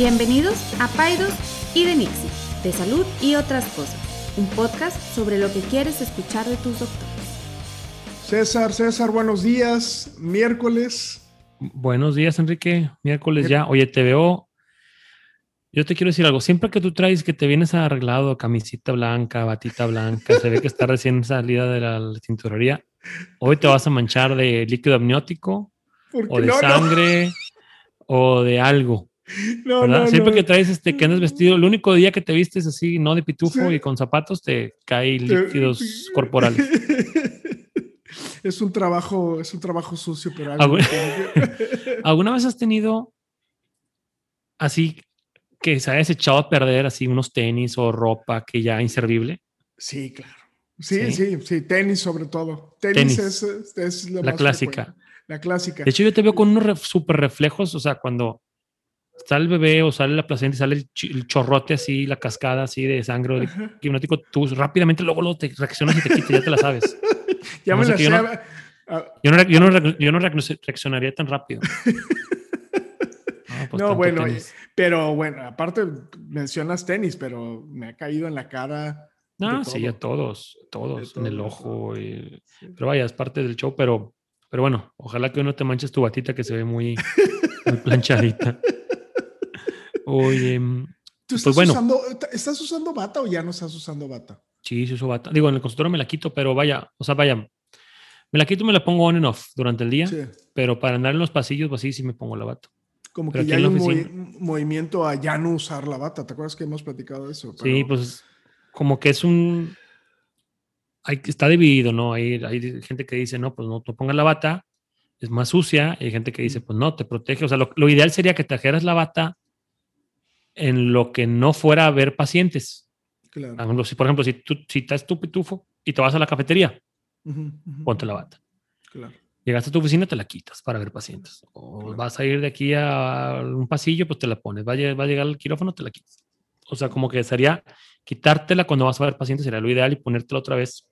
Bienvenidos a Paidos y de Nixie, de salud y otras cosas, un podcast sobre lo que quieres escuchar de tus doctores. César, César, buenos días. Miércoles. Buenos días, Enrique. Miércoles ya. Oye, te veo. Yo te quiero decir algo. Siempre que tú traes que te vienes arreglado, camisita blanca, batita blanca, se ve que está recién salida de la cinturería. Hoy te vas a manchar de líquido amniótico o de sangre o de algo. No, no, Siempre que traes este, que andas vestido, el único día que te vistes así, no de pitufo y con zapatos, te caen líquidos corporales. Es un trabajo, es un trabajo sucio, pero ¿Alguna vez has tenido así que se hayas echado a perder así unos tenis o ropa que ya inservible? Sí, claro. Sí, sí, sí, tenis sobre todo. Tenis, Es, la clásica. La clásica. De hecho, yo te veo con unos super reflejos, o sea, cuando sale el bebé o sale la placenta y sale el, chorrote así, la cascada así de sangre de tú rápidamente luego, luego te reaccionas y te quitas, ya te la sabes. ya me la sé. Yo no, yo, no, yo, no, reaccionaría tan rápido. no, pues bueno, pero bueno, aparte mencionas tenis, pero me ha caído en la cara. No, sí, a todos, todos, en el ojo. Pero vaya, es parte del show, pero, pero bueno, ojalá que uno te manches tu batita que se ve muy, muy planchadita. Oye, ¿Tú pues estás, bueno. usando, estás usando bata o ya no estás usando bata? Sí, sí uso bata. Digo, en el consultorio me la quito, pero vaya, o sea, vaya, me la quito y me la pongo on and off durante el día, pero para andar en los pasillos, pues sí, sí me pongo la bata. Como que ya hay un movimiento a ya no usar la bata. ¿Te acuerdas que hemos platicado de eso? Sí, pues como que es un... Hay, está dividido, ¿no? Hay, hay gente que dice, no, pues no te pongas la bata, es más sucia. Y hay gente que dice, pues no, te protege. O sea, lo, lo ideal sería que te trajeras la bata en lo que no fuera a ver pacientes. Claro. Por ejemplo, si tú si estás tu pitufo y te vas a la cafetería, ponte la bata. Claro. Llegaste a tu oficina, te la quitas para ver pacientes. O vas a ir de aquí a un pasillo, pues te la pones. Va a, llegar, va a llegar al quirófano, te la quitas. O sea, como que sería quitártela cuando vas a ver pacientes, sería lo ideal y ponértela otra vez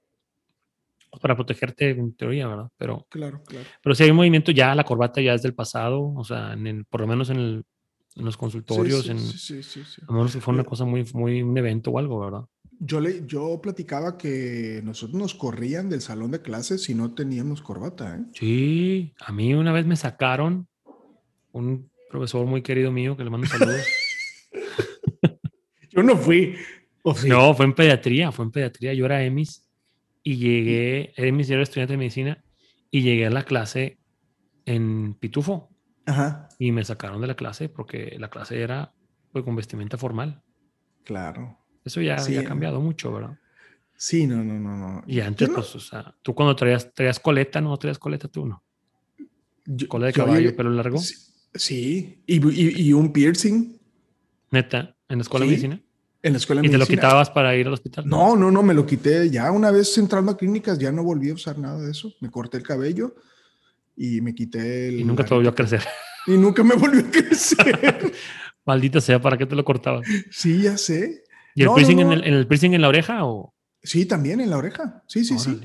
pues, para protegerte en teoría, ¿verdad? Pero, claro, claro. pero si hay un movimiento, ya la corbata ya es del pasado, o sea, en por lo menos en el en los consultorios, en, sí, sí, sí, a menos que fue una cosa muy, muy, un evento o algo, ¿verdad? Yo, le, yo platicaba que nosotros nos corrían del salón de clases si no teníamos corbata, ¿eh? Sí, a mí una vez me sacaron un profesor muy querido mío que le mando saludos. yo no fui. No, fue en pediatría, fue en pediatría. Yo era EMIS y llegué, EMIS era estudiante de medicina y llegué a la clase en Pitufo. Y me sacaron de la clase porque la clase era pues, con vestimenta formal. Claro. Eso ya, ha cambiado mucho, ¿verdad? Sí, no, no, no, no. Y antes, pues, o sea, tú cuando traías, traías coleta, no traías coleta tú, ¿no? Cola de caballo, pelo largo. Sí, ¿Y, un piercing. Neta, en la escuela de medicina. En la escuela de ¿Y te lo quitabas para ir al hospital? No, no, no, me lo quité ya una vez entrando a clínicas, ya no volví a usar nada de eso. Me corté el cabello y me quité el... Y nunca te volvió a crecer. Y nunca me volvió a crecer. Maldita sea, ¿para qué te lo cortabas? Sí, ya sé. ¿Y el, piercing, En, el, piercing en la oreja o...? Sí, también en la oreja. Sí, sí, sí.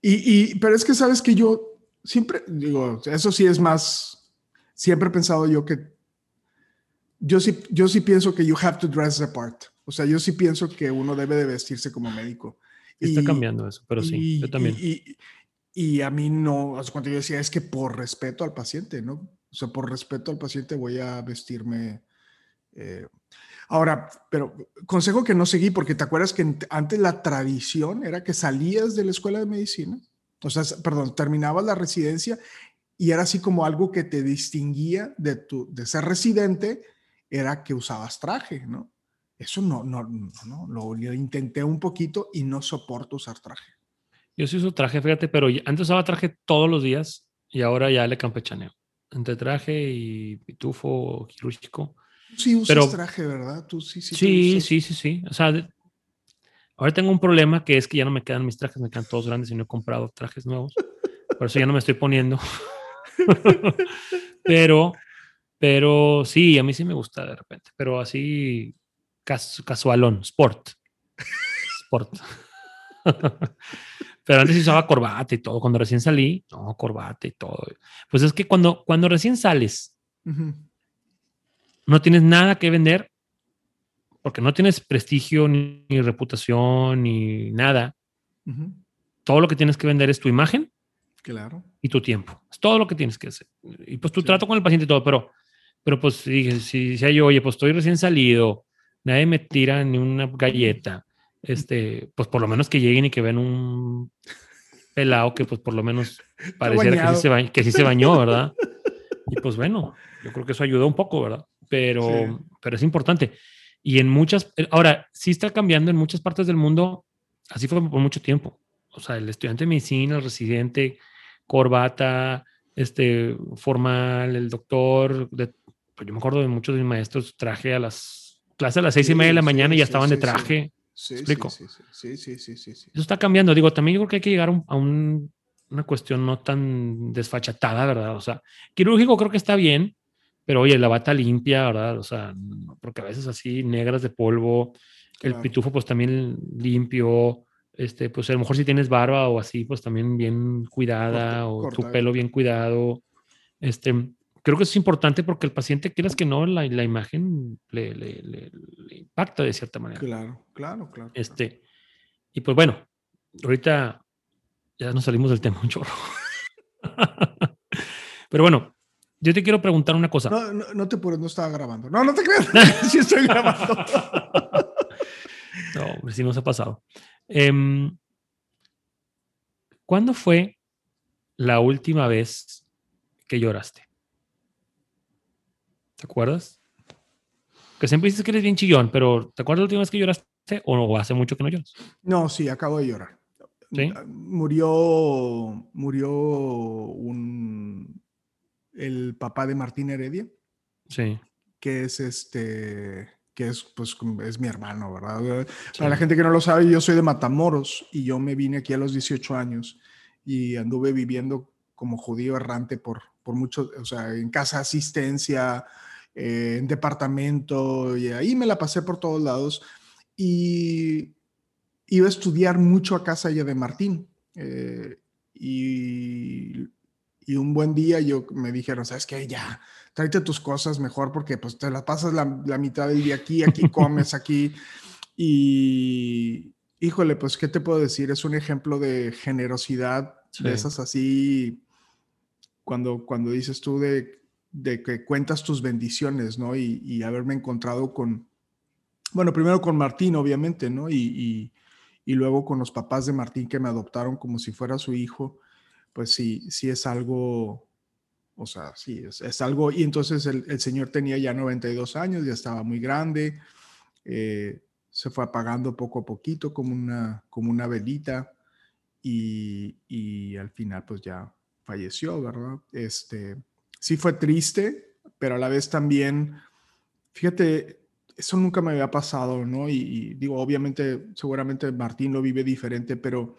Y, y, pero es que sabes que yo siempre, digo, eso sí es más, siempre he pensado yo que, yo sí, yo sí pienso que you have to dress the part. O sea, yo sí pienso que uno debe de vestirse como médico. Está cambiando eso, pero sí, yo también. Y, y a mí no, cuando yo decía, es que por respeto al paciente, ¿no? O sea, por respeto al paciente voy a vestirme. Eh, ahora, pero consejo que no seguí, porque te acuerdas que antes la tradición era que salías de la escuela de medicina, o sea, perdón, terminabas la residencia y era así como algo que te distinguía de, tu, de ser residente, era que usabas traje, ¿no? Eso no, no, no, no, lo intenté un poquito y no soporto usar traje. Yo sí uso traje, fíjate, pero antes usaba traje todos los días y ahora ya le campechaneo. Entre traje y pitufo quirúrgico. Sí, usas pero, traje, ¿verdad? Tú sí, sí. Sí, sí, sí, sí. O sea, ahora tengo un problema que es que ya no me quedan mis trajes, me quedan todos grandes y no he comprado trajes nuevos. Por eso ya no me estoy poniendo. pero, pero sí, a mí sí me gusta de repente, pero así casualón, sport. Sport. Pero antes usaba corbata y todo. Cuando recién salí, no, corbata y todo. Pues es que cuando, cuando recién sales, no tienes nada que vender porque no tienes prestigio ni, reputación ni nada. Todo lo que tienes que vender es tu imagen claro. y tu tiempo. Es todo lo que tienes que hacer. Y pues tu trato con el paciente y todo, pero, pero pues si, si, si yo, oye, pues estoy recién salido, nadie me tira ni una galleta, este, pues por lo menos que lleguen y que vean un pelado que pues por lo menos pareciera que sí, se que sí se bañó, ¿verdad? Y pues bueno, yo creo que eso ayudó un poco, ¿verdad? Pero, pero es importante. Y en muchas, eh, ahora, sí está cambiando en muchas partes del mundo, así fue por mucho tiempo. O sea, el estudiante de medicina, el residente, corbata, este, formal, el doctor, de, pues yo me acuerdo de muchos de mis maestros, traje a las clases a las seis y media de la mañana y ya estaban de traje. Sí, ¿Explico? Sí sí, sí, sí, sí, Eso está cambiando. Digo, también yo creo que hay que llegar a un, una cuestión no tan desfachatada, ¿verdad? O sea, quirúrgico creo que está bien, pero oye, la bata limpia, ¿verdad? O sea, porque a veces así negras de polvo, el pitufo pues también limpio, este, pues a lo mejor si tienes barba o así, pues también bien cuidada, o tu pelo bien cuidado. Este, creo que eso es importante porque el paciente, quieras que no, la, la imagen le, le, le, impacta de cierta manera. Claro, claro, claro. Este, y pues bueno, ahorita ya nos salimos del tema un chorro. Pero bueno, yo te quiero preguntar una cosa. No, no, te apures, no estaba grabando. No, no te creas. sí estoy grabando. no, hombre, sí nos ha pasado. Em, ¿Cuándo fue la última vez que lloraste? ¿Te acuerdas? Que siempre dices que eres bien chillón, pero ¿te acuerdas la última vez que lloraste o hace mucho que no lloras? No, sí, acabo de llorar. Murió, murió un, el papá de Martín Heredia. Sí. Que es este, que es, pues, es mi hermano, ¿verdad? Para la gente que no lo sabe, yo soy de Matamoros y yo me vine aquí a los 18 años y anduve viviendo como judío errante por, por mucho, o sea, en casa asistencia, eh, en departamento, y ahí me la pasé por todos lados. Y iba a estudiar mucho a casa ya de Martín. Eh, y, y, un buen día yo me dijeron, ¿sabes qué? Ya, tráete tus cosas mejor porque pues te las pasas la, la mitad del día aquí, aquí comes, aquí. Y híjole, pues, ¿qué te puedo decir? Es un ejemplo de generosidad, de esas así, cuando, cuando dices tú de, de que cuentas tus bendiciones, ¿no? Y, haberme encontrado con, bueno, primero con Martín, obviamente, ¿no? y, y luego con los papás de Martín que me adoptaron como si fuera su hijo, pues sí, sí es algo, o sea, sí, es, algo, y entonces el, señor tenía ya 92 años, ya estaba muy grande, eh, se fue apagando poco a poquito como una, como una velita y al final pues ya falleció, ¿verdad? Este, sí fue triste, pero a la vez también, fíjate, eso nunca me había pasado, ¿no? Y, digo, obviamente, seguramente Martín lo vive diferente, pero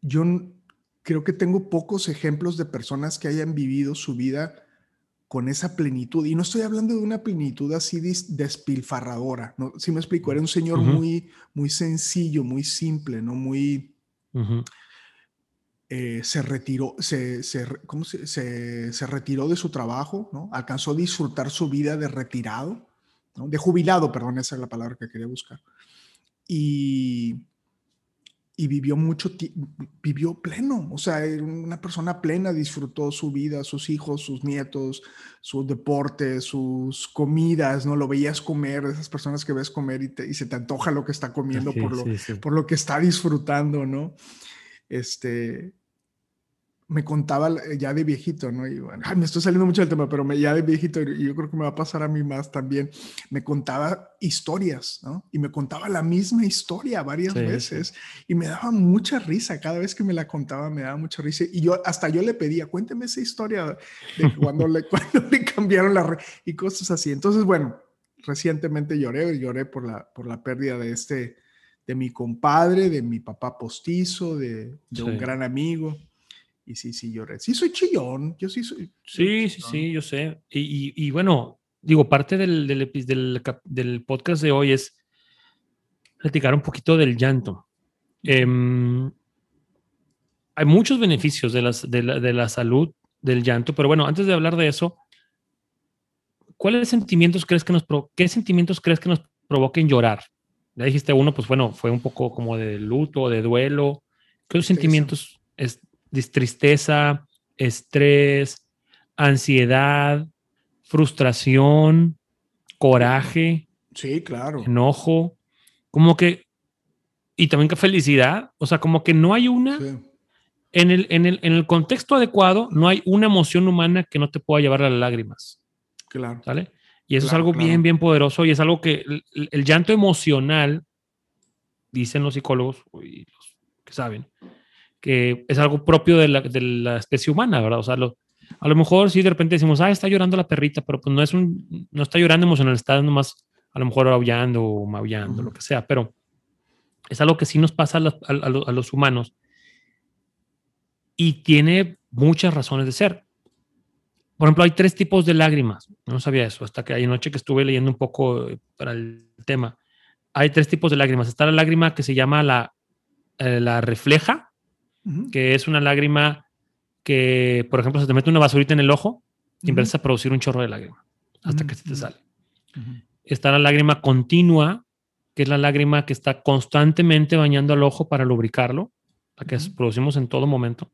yo creo que tengo pocos ejemplos de personas que hayan vivido su vida con esa plenitud. Y no estoy hablando de una plenitud así despilfarradora, ¿no? Si me explico, era un señor muy, muy sencillo, muy simple, ¿no? Muy... Eh, se retiró, se, se, ¿cómo se, se, retiró de su trabajo, ¿no? alcanzó a disfrutar su vida de retirado, ¿no? de jubilado, perdón, esa es la palabra que quería buscar. Y, y vivió mucho, vivió pleno, o sea, una persona plena, disfrutó su vida, sus hijos, sus nietos, su deporte, sus comidas, ¿no? Lo veías comer, esas personas que ves comer y, y se te antoja lo que está comiendo por, lo, por lo que está disfrutando, ¿no? Este, me contaba eh, ya de viejito, ¿no? Y bueno, me estoy saliendo mucho del tema, pero me, ya de viejito, y yo creo que me va a pasar a mí más también, me contaba historias, ¿no? Y me contaba la misma historia varias veces y me daba mucha risa, cada vez que me la contaba me daba mucha risa y yo hasta yo le pedía, cuénteme esa historia de cuando le, cuando le cambiaron la red y cosas así. Entonces, bueno, recientemente lloré, lloré por la, por la pérdida de este, de mi compadre, de mi papá postizo, de, un gran amigo. Y sí, sí, lloré. Sí, soy chillón. Yo sí soy. sí, sí, sí, yo sé. Y, y, bueno, digo, parte del, del, del, del, podcast de hoy es platicar un poquito del llanto. Em, hay muchos beneficios de, las, de, la, de la salud del llanto, pero bueno, antes de hablar de eso, ¿cuáles sentimientos crees que nos qué sentimientos crees que nos provoquen llorar? Ya dijiste uno, pues bueno, fue un poco como de luto, de duelo. ¿Qué sentimientos? Es tristeza, estrés, ansiedad, frustración, coraje, Sí, claro. enojo, como que, y también que felicidad, o sea, como que no hay una, Sí. en, el, en, el, en el contexto adecuado, no hay una emoción humana que no te pueda llevar a las lágrimas, Claro. ¿sale? Y eso Claro, es algo claro. bien, bien poderoso y es algo que el, el- llanto emocional, dicen los psicólogos y los que saben, que es algo propio de la, de la especie humana, ¿verdad? O sea, lo- a lo mejor sí de repente decimos, ah, está llorando la perrita, pero pues no es un, no está llorando emocional, está nomás a lo mejor aullando o maullando, lo Ujú. que sea, pero es algo que sí nos pasa a, a- a los humanos y tiene muchas razones de ser. Por ejemplo, hay tres tipos de lágrimas. No sabía eso hasta que anoche que estuve leyendo un poco eh, para el tema. Hay tres tipos de lágrimas. Está la lágrima que se llama la, eh, la refleja, que es una lágrima que, por ejemplo, se te mete una basurita en el ojo y empiezas a producir un chorro de lágrima hasta que se te sale. Está la lágrima continua, que es la lágrima que está constantemente bañando al ojo para lubricarlo, la que producimos en todo momento.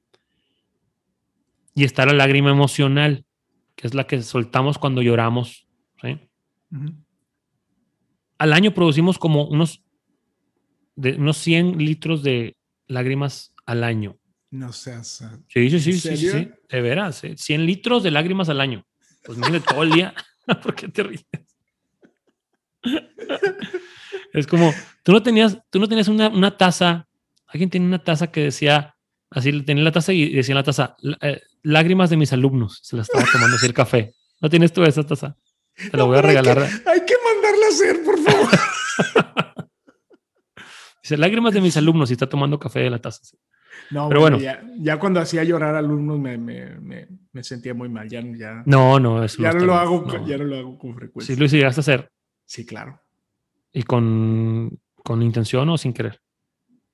Y está la lágrima emocional, que es la que soltamos cuando lloramos. ¿sí? Al año producimos como unos, de, unos 100 litros de lágrimas al año. No seas. Sí, sí, ¿En sí, sí, de veras, ¿eh? 100 litros de lágrimas al año. Pues imagínate todo el día. ¿Por qué te ríes? es como, tú no tenías, tú no tenías una, una taza, alguien tenía una taza que decía, así tenía la taza y decía en la taza, "Lá- eh, lágrimas de mis alumnos, se la estaba tomando así el café. ¿No tienes tú esa taza? Te la voy a Pero hay que- regalar. Hay que mandarla a hacer, por favor. Dice, lágrimas de mis alumnos y está tomando café de la taza. No, Pero bueno. Ya, ya cuando hacía llorar alumnos me, me, me, me sentía muy mal. Ya, ya, No, no, eso ya, no lo hago, No. ya no lo hago con Sí, frecuencia. lo llegaste a hacer Sí, claro. y con, con intención o sin querer.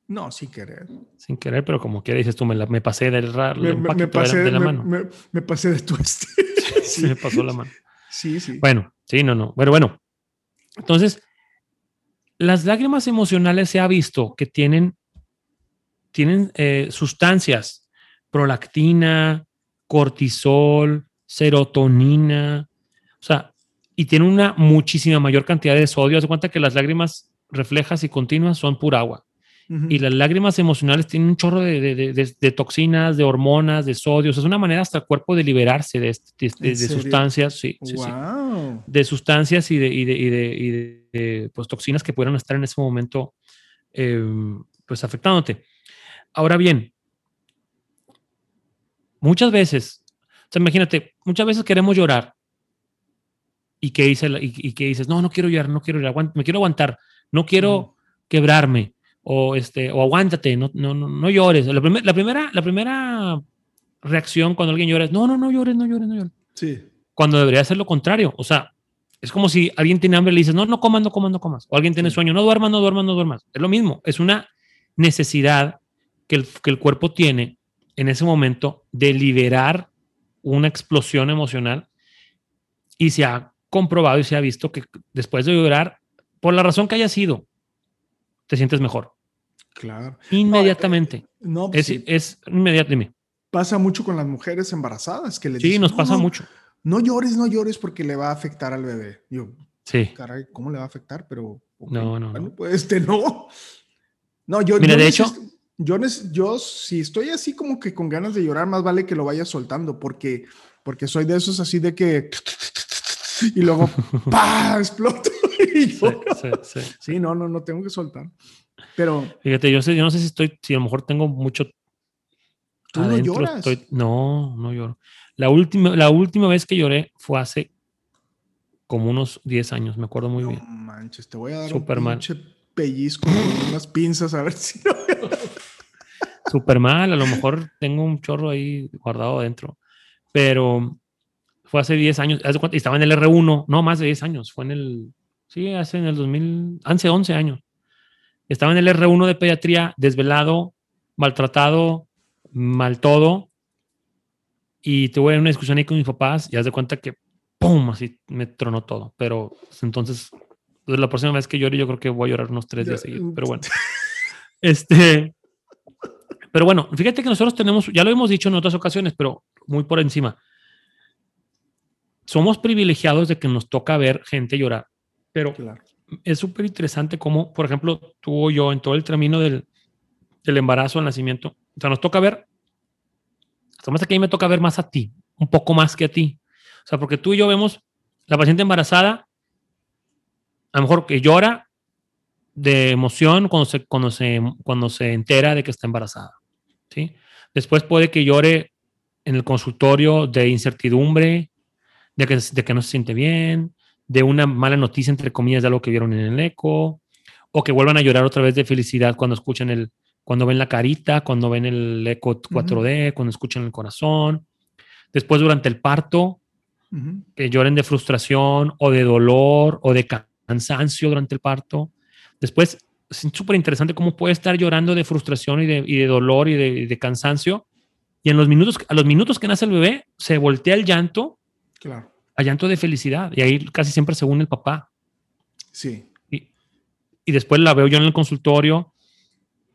No, sin querer. Sin querer, pero como quiera dices tú, me, la- me pasé del ra- Me, pasé, de la me- mano. me- pasé de tu este. Sí, me pasó la mano. Sí, sí. Bueno, sí, no, no. Bueno, bueno. Entonces, las lágrimas emocionales se ha visto que tienen, tienen eh, sustancias, prolactina, cortisol, serotonina, o sea, y tienen una muchísima mayor cantidad de sodio. Haz de cuenta que las lágrimas reflejas y continuas son pura agua. Y las lágrimas emocionales tienen un chorro de, de- de- toxinas, de hormonas, de sodio. O sea, es una manera hasta el cuerpo de liberarse de, este- de- de- ¿En de serio? sustancias. Sí, sí, sí. Wow. De sustancias y de, y de, y de- pues, toxinas que pudieran estar en ese momento eh, pues afectándote. Ahora bien, muchas veces, o sea, imagínate, muchas veces queremos llorar y que, dice, y, y que dices, no, no quiero llorar, no quiero llorar, me quiero aguantar, no quiero quebrarme o, este, o aguántate, no, no, no, no llores. La, primer- la, primera, la primera reacción cuando alguien llora es, no, no, no llores, no llores, no llores. Sí. Cuando debería ser lo contrario. O sea, es como si alguien tiene hambre y le dices, no, no comas, no comas, no comas. O alguien tiene sueño, no duermas, no duermas, no duermas. Es lo mismo. Es una necesidad que el, que el cuerpo tiene en ese momento de liberar una explosión emocional y se ha comprobado y se ha visto que después de llorar, por la razón que haya sido, te sientes mejor. Claro. Inmediatamente. No, pues es, sí, es. Dime. pasa mucho con las mujeres embarazadas que le Sí, dicen, nos "No, pasa no, mucho. No llores, no llores porque le va a afectar al bebé. Yo, Sí. caray, ¿cómo le va a afectar? Pero, No, no, bueno, pues este no. No, yo, Mira, yo de hecho- yo, yo si estoy así como que con ganas de llorar, más vale que lo vaya soltando porque, porque soy de esos así de que y luego ¡pah! exploto y Sí, sí, sí. Sí, no, no, no tengo que soltar. Pero Fíjate, yo sé, yo no sé si estoy, si a lo mejor tengo mucho. ¿Tú no lloras? estoy- no, no lloro. La última, la última vez que lloré fue hace como unos 10 años, me acuerdo muy no bien. manches, te voy a dar Súper un mal. pinche pellizco con unas pinzas a ver si no. Súper mal, a lo mejor tengo un chorro ahí guardado adentro. Pero fue hace 10 años, estaba en el R1, no más de 10 años, fue en el, sí, hace en el 2000, hace 11 años. Estaba en el R1 de pediatría, desvelado, maltratado, mal todo. Y tuve una discusión ahí con mis papás y haz de cuenta que ¡pum! Así me tronó todo. Pero entonces, pues, la próxima vez que llore, yo creo que voy a llorar unos tres días seguidos. Pero bueno. este. Pero bueno, fíjate que nosotros tenemos, ya lo hemos dicho en otras ocasiones, pero muy por encima. Somos privilegiados de que nos toca ver gente llorar. Pero es súper interesante cómo, por ejemplo, tú yo en todo el camino del, del embarazo, el nacimiento, o sea, nos toca ver, hasta que a mí me toca ver más a ti, un poco más que a ti. O sea, porque tú y yo vemos la paciente embarazada, a lo mejor que llora de emoción cuando se, cuando se, cuando se entera de que está embarazada. ¿sí? Después puede que llore en el consultorio de incertidumbre, de que, de que no se siente bien, de una mala noticia, entre comillas, de algo que vieron en el eco, o que vuelvan a llorar otra vez de felicidad cuando escuchan el, cuando ven la carita, cuando ven el eco 4D, cuando escuchan el corazón. Después, durante el parto, que lloren de frustración o de dolor o de cansancio durante el parto. Después, es súper interesante cómo puede estar llorando de frustración y de, dolor y de, cansancio. Y en los minutos, a los minutos que nace el bebé, se voltea el llanto claro. A llanto de felicidad. Y ahí casi siempre según el papá. Sí. Y, y después la veo yo en el consultorio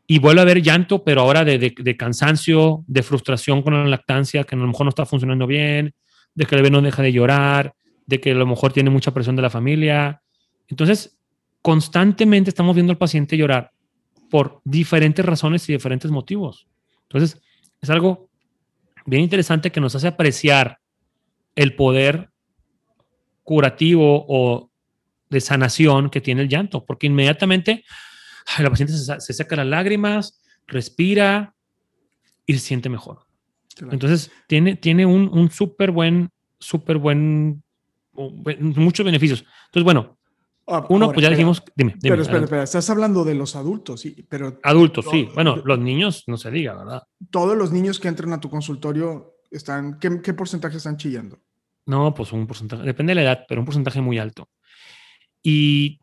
y vuelve a haber llanto, pero ahora de, de, cansancio, de frustración con la lactancia, que a lo mejor no está funcionando bien, de que el bebé no deja de llorar, de que a lo mejor tiene mucha presión de la familia. Entonces, constantemente estamos viendo al paciente llorar por diferentes razones y diferentes motivos. Entonces, es algo bien interesante que nos hace apreciar el poder curativo o de sanación que tiene el llanto, porque inmediatamente la paciente se, se saca las lágrimas, respira y se siente mejor. Entonces, tiene, tiene un, un súper buen, súper buen, muchos beneficios. Entonces, bueno, ah, uno, pues ya dijimos, dime, Pero espera, espera, estás hablando de los adultos, sí, pero... Adultos, sí. Bueno, los niños, no se diga, ¿verdad? Todos los niños que entran a tu consultorio están, ¿qué, qué porcentaje están chillando? No, pues un porcentaje, depende de la edad, pero un porcentaje muy alto. Y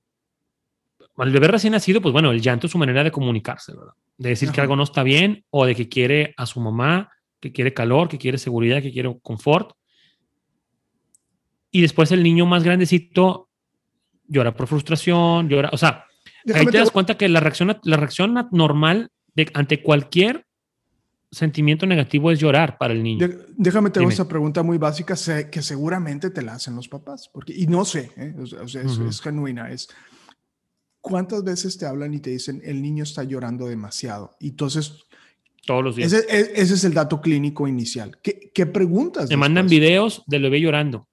al bebé recién nacido, pues bueno, el llanto es su manera de comunicarse, ¿verdad? De decir que algo no está bien o de que quiere a su mamá que quiere calor, que quiere seguridad, que quiere confort. Y después el niño más grandecito llora por frustración, llora, o sea, ahí te das cuenta que la reacción, la reacción normal de, ante cualquier sentimiento negativo es llorar para el niño. déjame te hago esa pregunta muy básica que seguramente te la hacen los papás, porque, y no sé, ¿eh? o sea, es, es, genuina, es cuántas veces te hablan y te dicen el niño está llorando demasiado. Y entonces todos los días. Ese, e, es el dato clínico inicial. ¿Qué, qué preguntas? Me mandan videos del bebé llorando.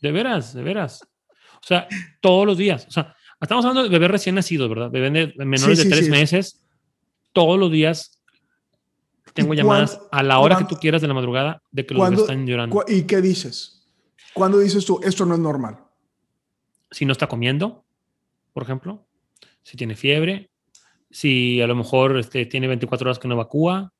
de veras, de veras. O sea, todos los días. O sea, estamos hablando de bebés recién nacidos, ¿verdad? Bebés de menores de tres meses. Todos los días tengo llamadas a la hora que tú quieras de la madrugada de que los están llorando. ¿Y qué dices? ¿Cuándo dices tú, esto no es normal? Si no está comiendo, por ejemplo. Si tiene fiebre, si a lo mejor este, tiene 24 horas que no evacúa,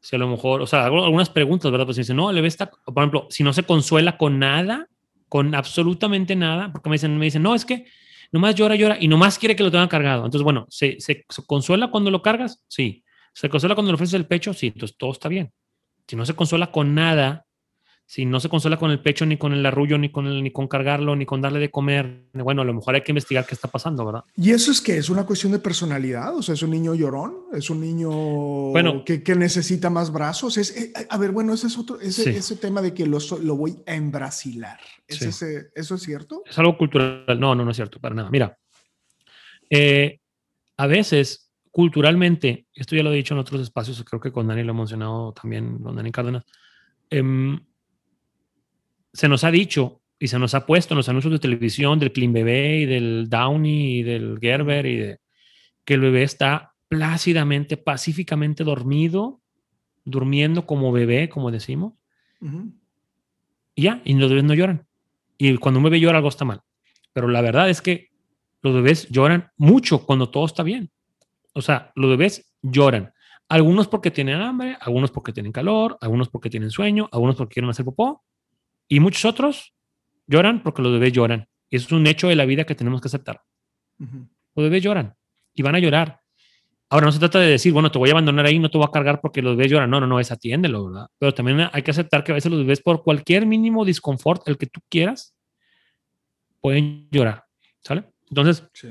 si a lo mejor, o sea, algunas preguntas, ¿verdad? Pues dicen, no, le ve esta, por ejemplo, si no se consuela con nada, con absolutamente nada, porque me dicen, me dicen, no, es que nomás llora, llora y nomás quiere que lo tenga cargado. Entonces, bueno, ¿se, se, se consuela cuando lo cargas? Sí. ¿Se consuela cuando le ofreces el pecho? Sí, entonces todo está bien. Si no se consuela con nada, si no se consuela con el pecho, ni con el arrullo, ni con, el, ni con cargarlo, ni con darle de comer, bueno, a lo mejor hay que investigar qué está pasando, ¿verdad? ¿Y eso es que es una cuestión de personalidad? O sea, es un niño llorón, es un niño bueno, que, que necesita más brazos. Es, eh, a ver, bueno, ese es otro, ese, ese tema de que lo, lo voy a embrasilar. ¿Es ese, ¿Eso es cierto? Es algo cultural. No, no, no es cierto, para nada. Mira, eh, a veces culturalmente, esto ya lo he dicho en otros espacios, creo que con Dani lo he mencionado también, con Dani Cárdenas, eh, se nos ha dicho y se nos ha puesto en los anuncios de televisión del Clean Bebé y del Downy y del Gerber y de que el bebé está plácidamente, pacíficamente dormido, durmiendo como bebé, como decimos. Y ya, y los bebés no lloran. Y cuando un bebé llora, algo está mal. Pero la verdad es que los bebés lloran mucho cuando todo está bien. O sea, los bebés lloran. Algunos porque tienen hambre, algunos porque tienen calor, algunos porque tienen sueño, algunos porque quieren hacer popó, y muchos otros lloran porque los bebés lloran. Y eso es un hecho de la vida que tenemos que aceptar. Los bebés lloran y van a llorar. Ahora no se trata de decir, bueno, te voy a abandonar ahí, no te voy a cargar porque los bebés lloran. No, no, no, es atiéndelo, ¿verdad? Pero también hay que aceptar que a veces los bebés por cualquier mínimo disconfort, el que tú quieras, pueden llorar, ¿sale? Entonces, Sí.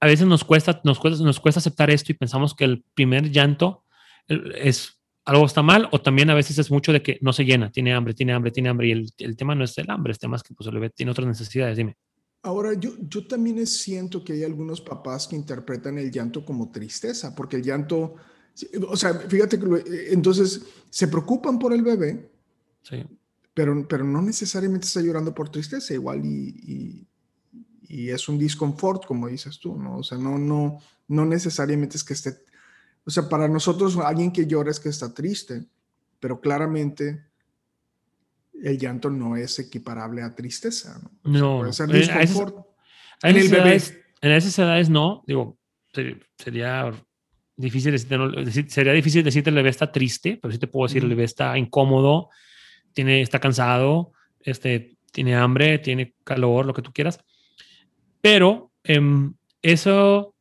A veces nos cuesta, nos cuesta, nos cuesta aceptar esto y pensamos que el primer llanto es algo está mal o también a veces es mucho de que no se llena, tiene hambre, tiene hambre, tiene hambre y el, el tema no es el hambre, el tema es que pues, el bebé tiene otras necesidades, dime. Ahora, yo, yo también siento que hay algunos papás que interpretan el llanto como tristeza, porque el llanto, o sea, fíjate que entonces se preocupan por el bebé, Sí. pero, pero no necesariamente está llorando por tristeza, igual y, y, y es un disconfort, como dices tú, ¿no? O sea, no, no, no necesariamente es que esté, o sea, para nosotros alguien que llora es que está triste, pero claramente el llanto no es equiparable a tristeza, ¿no? O sea, No, puede ser. Eh, disconfort. En esas el bebé. edades- en esas edades no, digo, se- sería difícil decir- sería difícil decirte el bebé está triste, pero sí te puedo decir el bebé está incómodo, tiene, está cansado, este, tiene hambre, tiene calor, lo que tú quieras. Pero em, eso,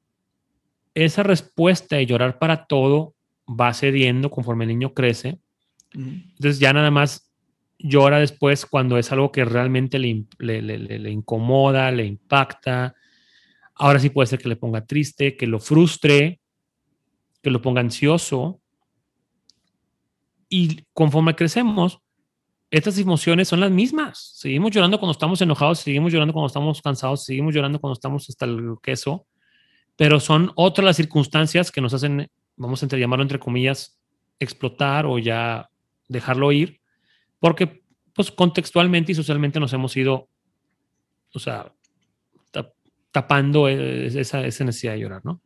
esa respuesta de llorar para todo va cediendo conforme el niño crece. Entonces ya nada más llora después cuando es algo que realmente le- le- le incomoda, le impacta. Ahora sí puede ser que le ponga triste, que lo frustre, que lo ponga ansioso. Y conforme crecemos, estas emociones son las mismas. Seguimos llorando cuando estamos enojados, seguimos llorando cuando estamos cansados, seguimos llorando cuando estamos hasta el queso, pero son otras las circunstancias que nos hacen, vamos a llamarlo entre comillas, explotar o ya dejarlo ir, porque pues contextualmente y socialmente nos hemos ido, o sea, tap- tapando eh, esa, esa necesidad de llorar, ¿no?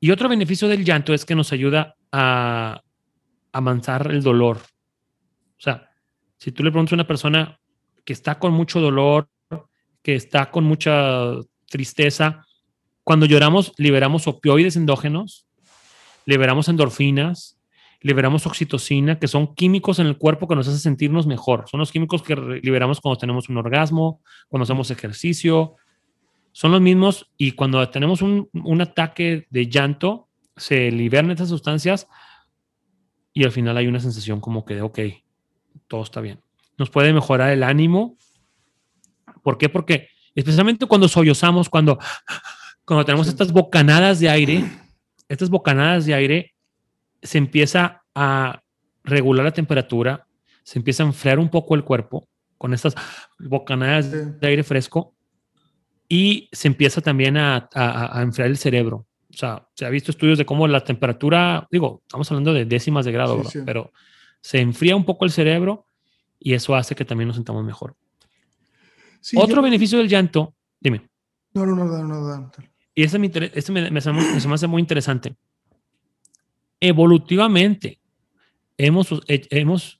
Y otro beneficio del llanto es que nos ayuda a amansar el dolor. O sea, si tú le preguntas a una persona que está con mucho dolor, que está con mucha tristeza, cuando lloramos liberamos opioides endógenos, liberamos endorfinas, liberamos oxitocina, que son químicos en el cuerpo que nos hacen sentirnos mejor. Son los químicos que liberamos cuando tenemos un orgasmo, cuando hacemos ejercicio. Son los mismos y cuando tenemos un, un ataque de llanto, se liberan estas sustancias y al final hay una sensación como que de, ok, todo está bien. Nos puede mejorar el ánimo. ¿Por qué? Porque especialmente cuando sollozamos, cuando, cuando tenemos estas bocanadas de aire, estas bocanadas de aire, se empieza a regular la temperatura, se empieza a enfriar un poco el cuerpo con estas bocanadas Sí. de aire fresco y se empieza también a, a- a enfriar el cerebro. O sea, se ha visto estudios de cómo la temperatura, digo, estamos hablando de décimas de grado, Sí, ¿verdad? sí. pero se enfría un poco el cerebro y eso hace que también nos sentamos mejor. Sí, Otro yo- beneficio del llanto, dime, No, no, no, no, no, no, no. y este me, este me, me me- hace muy interesante. Evolutivamente, hemos, he- hemos...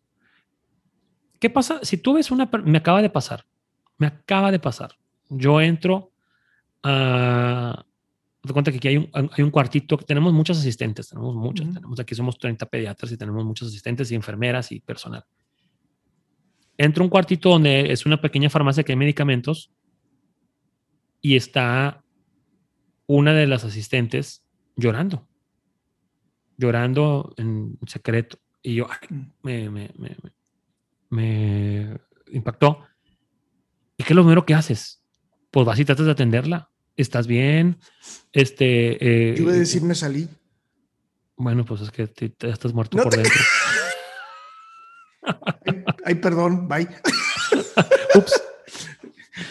¿Qué pasa? Si tú ves una... Me acaba de pasar. Me acaba de pasar. Yo entro a... Te cuenta que aquí hay un, hay un cuartito, tenemos muchas asistentes, tenemos muchas, Ujú. tenemos aquí somos 30 pediatras y tenemos muchos asistentes y enfermeras y personal. Entro a un cuartito donde es una pequeña farmacia que hay medicamentos y está una de las asistentes llorando, llorando en secreto. Y yo, ay, Mm. me, me, me, me- me impactó. ¿Y qué es lo primero que haces? Pues vas y tratas de atenderla. ¿Estás bien? Este, eh, Yo iba a decir, me salí. Bueno, pues es que te- te- estás muerto No por te- dentro. Ay, ay, perdón, bye. Ups.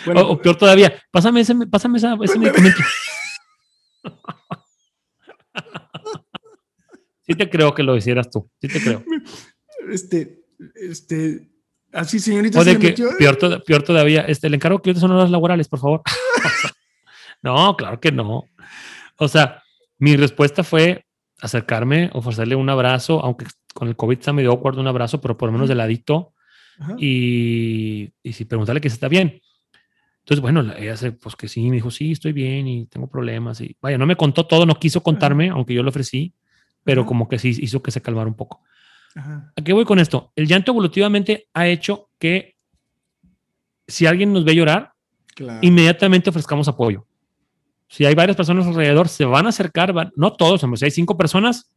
Bueno, o, o peor todavía, pásame ese, pásame esa- ese medicamento. Sí te creo que lo hicieras tú. Sí te creo. este, este, así, señorita, O se de le que, metió- peor, to- peor todavía, este, le encargo que son horas laborales, por favor. no, claro que no. O sea, mi respuesta fue acercarme, ofrecerle un abrazo, aunque con el COVID está medio awkward un abrazo, pero por lo menos de ladito, Ajá. y, y si preguntarle que si está bien. Entonces, bueno, la- ella se, pues que sí, me dijo, sí, estoy bien y tengo problemas. Y vaya, no me contó todo, no quiso contarme, aunque yo le ofrecí, pero Ajá. como que sí hizo que se calmara un poco. ¿A qué voy con esto? El llanto evolutivamente ha hecho que si alguien nos ve llorar, Claro. inmediatamente ofrezcamos apoyo. Si hay varias personas alrededor, se van a acercar, no todos, si hay cinco personas,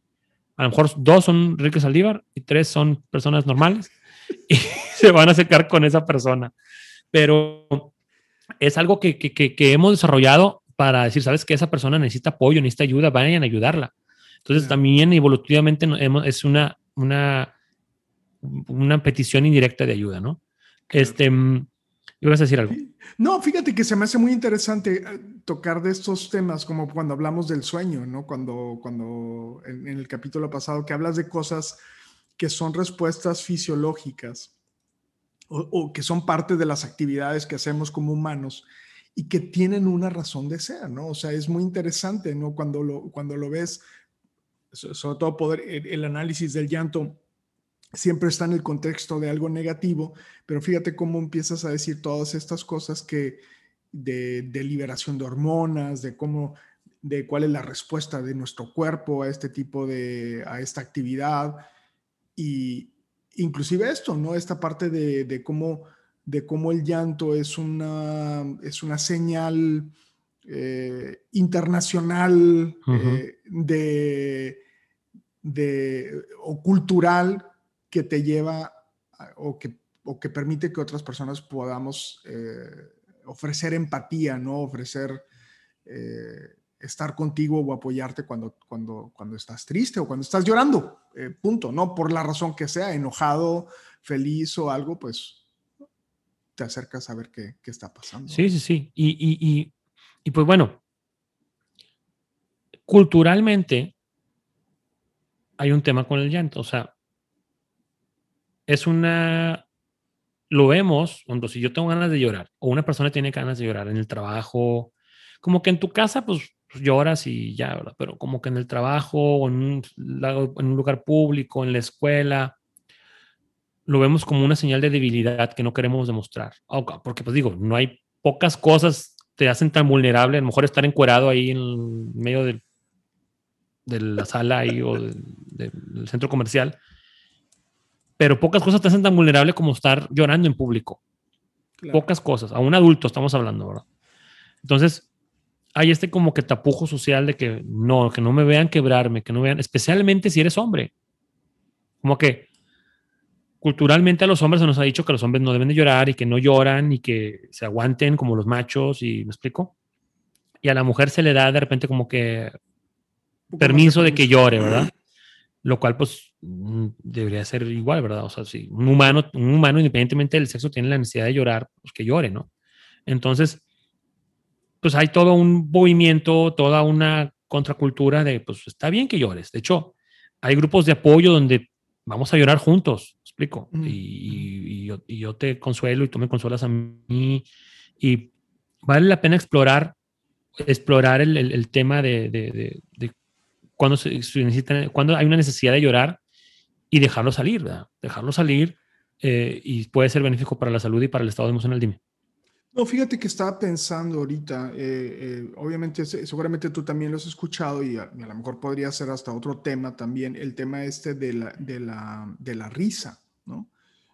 a lo mejor dos son Enrique Saldívar y tres son personas normales y se van a acercar con esa persona. Pero es algo que, que, que, hemos desarrollado para decir, sabes que esa persona necesita apoyo, necesita ayuda, vayan a ayudarla. Entonces también evolutivamente es una, una, una petición indirecta de ayuda, ¿no? Este, mm, ¿ibas a decir algo? No, fíjate que se me hace muy interesante eh, tocar de estos temas, como cuando hablamos del sueño, ¿no? Cuando, cuando en, el capítulo pasado que hablas de cosas que son respuestas fisiológicas o, que son parte de las actividades que hacemos como humanos y que tienen una razón de ser, ¿no? O sea, es muy interesante, ¿no? Cuando lo, cuando lo ves, sobre todo el análisis del llanto siempre está en el contexto de algo negativo, pero fíjate cómo empiezas a decir todas estas cosas que de, liberación de hormonas, de cómo, de cuál es la respuesta de nuestro cuerpo a este tipo de, a esta actividad y inclusive esto, ¿no? Esta parte de, cómo, de cómo el llanto es una, es una señal eh, internacional eh, de, de, o cultural que te lleva o que, o que permite que otras personas podamos eh, ofrecer empatía, ¿no? Ofrecer eh, estar contigo o apoyarte cuando, cuando, cuando estás triste o cuando estás llorando, eh, punto, ¿no? Por la razón que sea, enojado, feliz o algo, pues te acercas a ver qué, qué está pasando. Sí, sí, sí. Y, y, y, y pues bueno, culturalmente hay un tema con el llanto, o sea, es una, lo vemos cuando si yo tengo ganas de llorar o una persona tiene ganas de llorar en el trabajo, como que en tu casa pues, pues lloras y ya, ¿verdad? Pero como que en el trabajo o en un, lugar público, en la escuela, lo vemos como una señal de debilidad que no queremos demostrar. Porque pues digo, no hay pocas cosas te hacen tan vulnerable, a lo mejor estar encuerado ahí en medio de la sala ahí o del centro comercial pero pocas cosas te hacen tan vulnerable como estar llorando en público. Pocas cosas, a un adulto estamos hablando, ¿verdad? Entonces, hay este como que tapujo social de que no, que no me vean quebrarme, que no vean, especialmente si eres hombre. Como que culturalmente a los hombres se nos ha dicho que los hombres no deben de llorar y que no lloran y que se aguanten como los machos y me explico. Y a la mujer se le da de repente como que permiso de que llore, ¿verdad? Lo cual pues debería ser igual, ¿verdad? O sea, si un humano, un humano independientemente del sexo tiene la necesidad de llorar, pues que llore, ¿no? Entonces, pues hay todo un movimiento, toda una contracultura de, pues está bien que llores. De hecho, hay grupos de apoyo donde vamos a llorar juntos, explico, mm, y, yo, te consuelo y tú me consuelas a mí, y vale la pena explorar, explorar el, tema de, de, cuando se, necesita, cuando hay una necesidad de llorar y dejarlo salir, ¿verdad? Dejarlo salir eh, y puede ser benéfico para la salud y para el estado emocional. Dime. No, fíjate que estaba pensando ahorita, eh, eh, obviamente seguramente tú también lo has escuchado y a, lo mejor podría ser hasta otro tema también, el tema este de la, de la, de la risa, ¿no?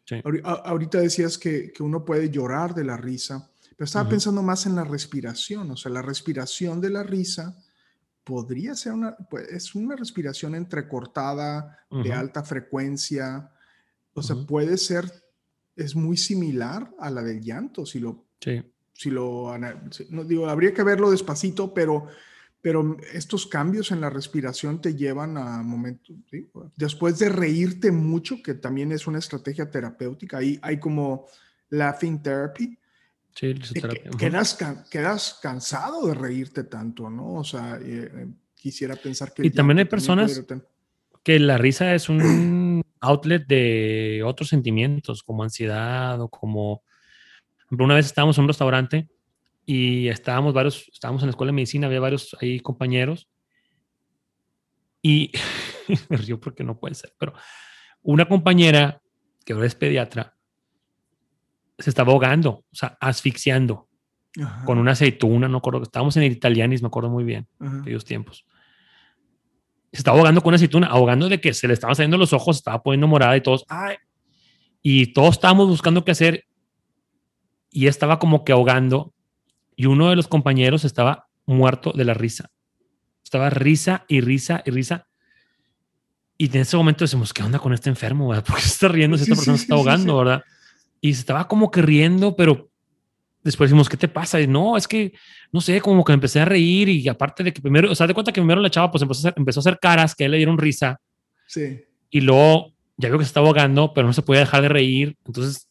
Sí. Ahorita decías que, que, uno puede llorar de la risa, pero estaba pensando más en la respiración, o sea, la respiración de la risa podría ser una, pues, es una respiración entrecortada, de alta frecuencia, o sea, puede ser, es muy similar a la del llanto, si lo, si lo, no, digo, habría que verlo despacito, pero, pero estos cambios en la respiración te llevan a momentos, después de reírte mucho, que también es una estrategia terapéutica, ahí hay como laughing therapy, Sí, quedas, quedas cansado de reírte tanto, ¿no? O sea, eh, eh, quisiera pensar que... Y también hay personas que la risa es un outlet de otros sentimientos, como ansiedad o como... Una vez estábamos en un restaurante y estábamos varios, estábamos en la escuela de medicina, había varios ahí compañeros y me río porque no puede ser, pero una compañera que ahora es pediatra se estaba ahogando, o sea, asfixiando con una aceituna, no acuerdo, estábamos en el Italianis, me acuerdo muy bien, aquellos tiempos. Se estaba ahogando con una aceituna, ahogando de que se le estaban saliendo los ojos, estaba poniendo morada y todos, ay, y todos estábamos buscando qué hacer y estaba como que ahogando y uno de los compañeros estaba muerto de la risa. Estaba risa y risa y risa. Y en ese momento decimos, ¿qué onda con este enfermo? ¿verdad? ¿Por qué se está riendo si esta persona se está ahogando, verdad? Y se estaba como que riendo, pero después decimos, ¿qué te pasa? Y no, es que, no sé, como que empecé a reír y aparte de que primero, o sea, de cuenta que primero la chava pues empezó a hacer, empezó a hacer caras que a él le dieron risa. Sí. Y luego ya vio que se estaba ahogando, pero no se podía dejar de reír. Entonces,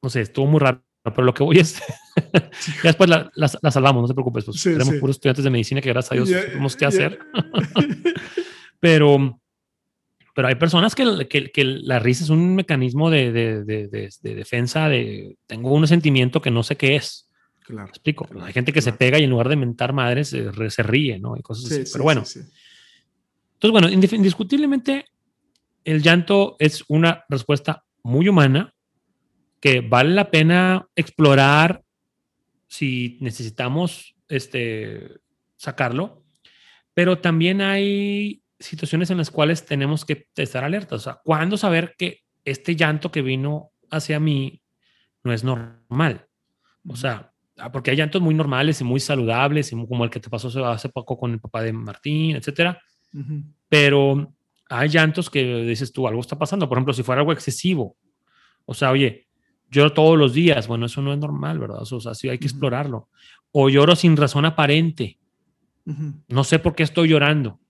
no sé, estuvo muy raro. Pero lo que voy es, ya después la, la, la, salvamos, no te preocupes, pues Sí, tenemos sí. puros estudiantes de medicina que gracias a Dios qué ya. hacer. pero, pero hay personas que, que, que la risa es un mecanismo de, de, de, de- de defensa, de tengo un sentimiento que no sé qué es. Claro. ¿Me explico? Claro, hay gente que se claro. pega y en lugar de mentar madres se, re- se ríe, ¿no? Y cosas Sí, así. sí, Pero bueno, sí, entonces, bueno, indiscutiblemente el llanto es una respuesta muy humana que vale la pena explorar si necesitamos este, sacarlo, pero también hay situaciones en las cuales tenemos que estar alertas. O sea, ¿cuándo saber que este llanto que vino hacia mí no es normal? O sea, ah, porque hay llantos muy normales y muy saludables, y como el que te pasó hace- poco con el papá de Martín, etcétera Ujú. pero hay llantos que dices tú, algo está pasando. Por ejemplo, si fuera algo excesivo, o sea, oye, lloro todos los días, bueno, eso no es normal, ¿verdad? O sea, sí hay que Ujú. explorarlo. O lloro sin razón aparente, Ujú. no sé por qué estoy llorando.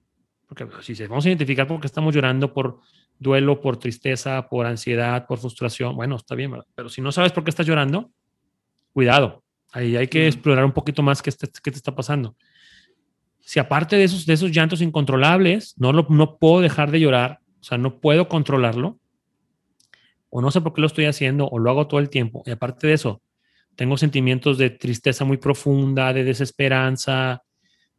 Porque si se vamos a identificar por qué estamos llorando por duelo, por tristeza, por ansiedad, por frustración, bueno, está bien, ¿verdad? Pero si no sabes por qué estás llorando, cuidado. Ahí hay que explorar un poquito más qué, está- qué te está pasando. Si aparte de esos, de esos llantos incontrolables, no, lo, no puedo dejar de llorar, o sea, no puedo controlarlo, o no sé por qué lo estoy haciendo, o lo hago todo el tiempo, y aparte de eso, tengo sentimientos de tristeza muy profunda, de desesperanza,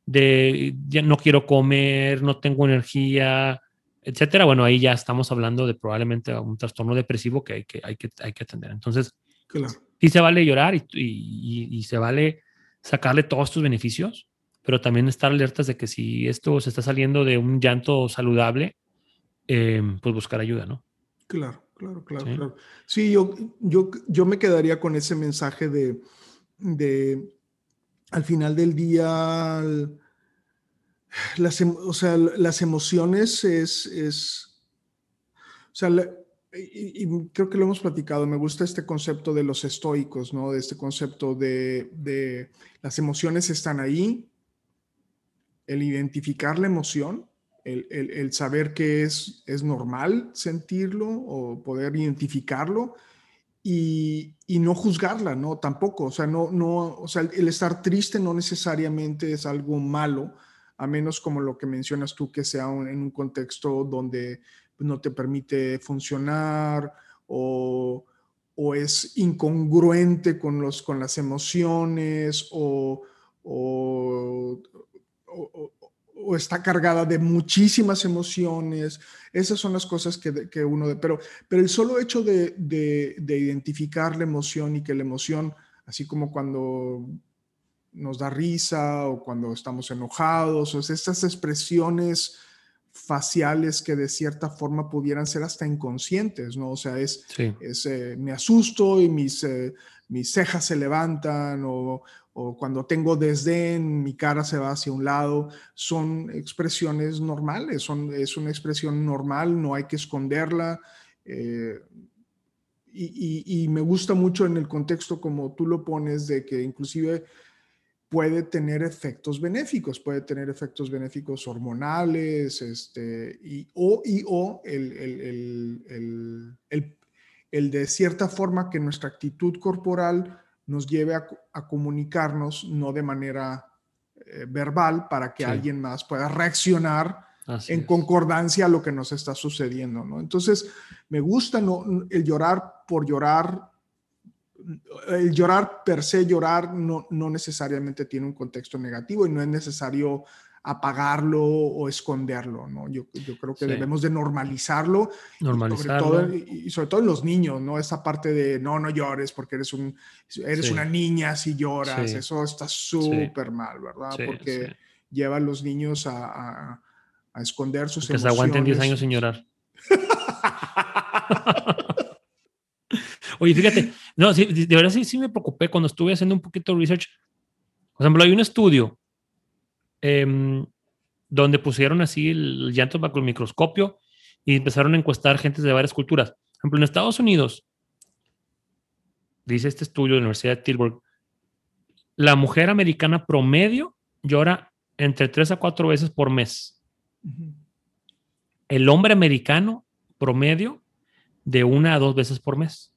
de ya no quiero comer, no tengo energía, etcétera. Bueno, ahí ya estamos hablando de probablemente un trastorno depresivo que hay que, hay que, hay que atender. Entonces, Claro. sí se vale llorar y, y- y- se vale sacarle todos estos beneficios, pero también estar alertas de que si esto se está saliendo de un llanto saludable, eh, pues buscar ayuda, ¿no? Claro, claro, claro, Sí. claro. Sí, yo, yo, yo me quedaría con ese mensaje de, de al final del día, las, em- o sea, las emociones es, es o sea, y, y creo que lo hemos platicado, me gusta este concepto de los estoicos, ¿no? De este concepto de, de las emociones están ahí, el identificar la emoción, el, el- el saber que es, es normal sentirlo o poder identificarlo y, y no juzgarla, ¿no? Tampoco, o sea, no, no, o sea, el, estar triste no necesariamente es algo malo, a menos como lo que mencionas tú, que sea en un contexto donde no te permite funcionar o, o es incongruente con, los, con las emociones o- o- está cargada de muchísimas emociones. Esas son las cosas que, que uno... de- pero, pero el solo hecho de, de- de identificar la emoción y que la emoción, así como cuando nos da risa o cuando estamos enojados, o sea, estas expresiones faciales que de cierta forma pudieran ser hasta inconscientes, ¿no? O sea, es, Sí. es, eh, me asusto y mis, eh, mis cejas se levantan o, o cuando tengo desdén, mi cara se va hacia un lado, son expresiones normales, son, es una expresión normal, no hay que esconderla. eh, y, y- y me gusta mucho en el contexto como tú lo pones de que inclusive puede tener efectos benéficos, puede tener efectos benéficos hormonales, este, y, o, y, o el, el, el, el, de cierta forma que nuestra actitud corporal nos lleve a, a comunicarnos no de manera eh, verbal para que Sí. alguien más pueda reaccionar Así en es. concordancia a lo que nos está sucediendo, ¿no? Entonces, me gusta no, el llorar por llorar, el llorar per se, llorar no, no necesariamente tiene un contexto negativo y no es necesario apagarlo o esconderlo, ¿no? Yo, yo creo que Sí. debemos de normalizarlo, y sobre, Normalizarlo. todo, y sobre todo en los niños, ¿no? Esa parte de no, no llores porque eres, un, eres Sí. una niña si lloras, Sí. eso está súper mal, ¿verdad? Porque lleva a los niños a, a- a esconder sus Que se emociones. aguanten 10 años sin llorar. Oye, fíjate, no, de verdad sí, sí me preocupé cuando estuve haciendo un poquito de research. Por ejemplo, hay un estudio em, donde pusieron así el llanto bajo el microscopio y empezaron a encuestar gente de varias culturas. Por ejemplo, en Estados Unidos, dice este estudio de la Universidad de Tilburg, la mujer americana promedio llora entre tres a cuatro veces por mes. El hombre americano promedio de una a dos veces por mes.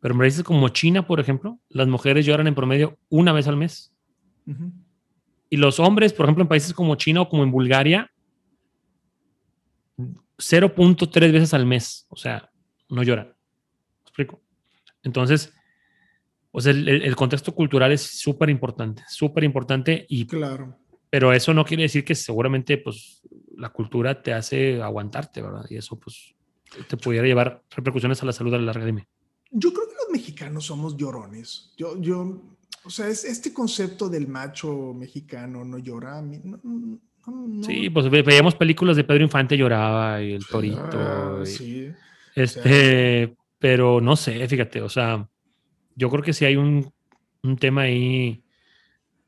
Pero en países como China, por ejemplo, las mujeres lloran en promedio una vez al mes. Y los hombres, por ejemplo, en países como China o como en Bulgaria, 0.3 veces al mes. O sea, no lloran. ¿Me explico? Entonces, o sea, el, contexto cultural es súper importante, súper importante. Y, claro. Pero eso no quiere decir que seguramente, pues, la cultura te hace aguantarte, ¿verdad? Y eso, pues, te pudiera llevar repercusiones a la salud a la larga. Dime. Yo creo que los mexicanos somos llorones. Yo, yo, o sea, es este concepto del macho mexicano no llora. Sí, pues veíamos películas de Pedro Infante lloraba y el torito. Ah, sí. Este, pero no sé, fíjate, o sea, yo creo que sí hay un, un tema ahí,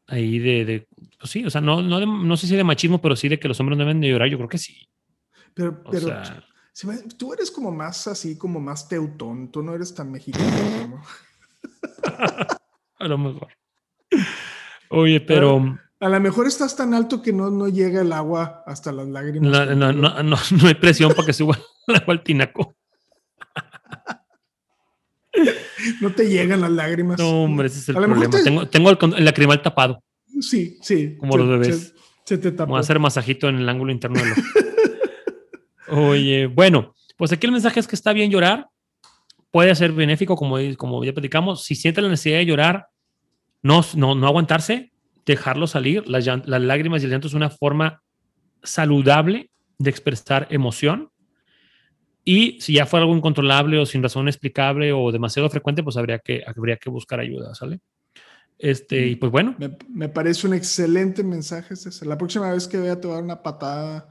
ahí de, de pues sí, o sea, no, no, no sé si de machismo, pero sí de que los hombres no deben de llorar, yo creo que sí. Pero, pero tú eres como más así, como más teutón, tú no eres tan mexicano a lo mejor. Oye, pero... A lo mejor estás tan alto que no, no llega el agua hasta las lágrimas. No, no, no, no, hay presión para que suba el agua al tinaco. No te llegan las lágrimas. No, hombre, ese es el problema. Tengo, tengo el, lacrimal tapado. Sí, sí. Como los bebés. Se, te tapó. Voy a hacer masajito en el ángulo interno del ojo. Oye, bueno, pues aquí el mensaje es que está bien llorar. Puede ser benéfico, como, como ya platicamos. Si siente la necesidad de llorar, no, no, no aguantarse, dejarlo salir. Las, las lágrimas y el llanto es una forma saludable de expresar emoción. Y si ya fue algo incontrolable o sin razón explicable o demasiado frecuente, pues habría que, habría que buscar ayuda, ¿sale? Este, y pues bueno. Me, parece un excelente mensaje, César. La próxima vez que vea te voy a dar una patada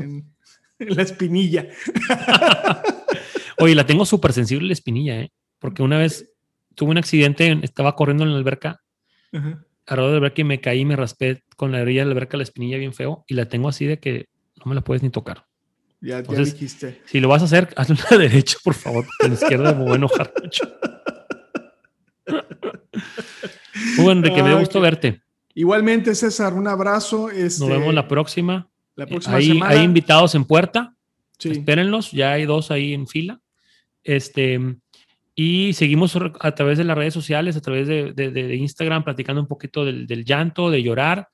en, la espinilla. Oye, la tengo súper sensible la espinilla, ¿eh? Porque una vez tuve un accidente, estaba corriendo en la alberca, a de alberca y me caí me raspé con la orilla de la alberca la espinilla bien feo y la tengo así de que no me la puedes ni tocar. Ya, dijiste. Si lo vas a hacer, hazlo a la derecha, por favor, porque en la izquierda me voy a enojar mucho. Enrique, me dio gusto verte. Igualmente, César, un abrazo. Este, Nos vemos la próxima. La próxima hay, semana. hay invitados en puerta. Sí. Espérenlos, ya hay dos ahí en fila. Este, y seguimos a través de las redes sociales, a través de, de, Instagram, platicando un poquito del, del, llanto, de llorar.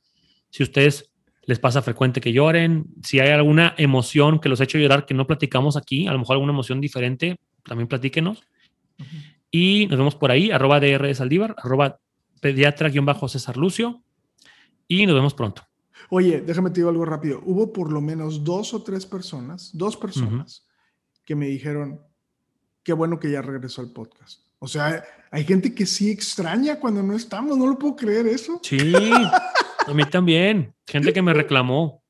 Si ustedes les pasa frecuente que lloren, si hay alguna emoción que los ha hecho llorar que no platicamos aquí, a lo mejor alguna emoción diferente, también platíquenos. Y nos vemos por ahí, arroba DR de Saldívar, arroba pediatra-césar Lucio, y nos vemos pronto. Oye, déjame te digo algo rápido. Hubo por lo menos dos o tres personas, dos personas, que me dijeron, qué bueno que ya regresó al podcast. O sea, hay gente que sí extraña cuando no estamos, no lo puedo creer eso. Sí. A mí también. Gente que me reclamó.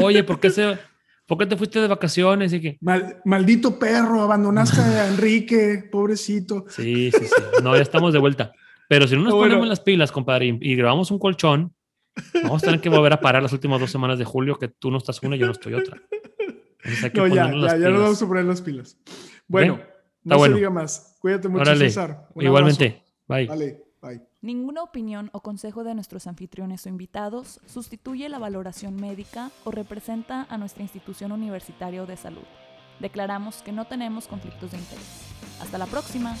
Oye, ¿por qué, se, ¿por qué te fuiste de vacaciones? Y que... maldito perro, abandonaste a Enrique, pobrecito. Sí, sí, sí. No, ya estamos de vuelta. Pero si no nos ponemos las pilas, compadre, y, grabamos un colchón, vamos a tener que volver a parar las últimas dos semanas de julio, que tú no estás una y yo no estoy otra. no, ya, ya, ya nos vamos a poner las pilas. Bueno, no bueno. se diga más. Cuídate mucho, Órale. César. Igualmente. Bye. Vale. Bye. Ninguna opinión o consejo de nuestros anfitriones o invitados sustituye la valoración médica o representa a nuestra institución universitaria o de salud. Declaramos que no tenemos conflictos de interés. Hasta la próxima.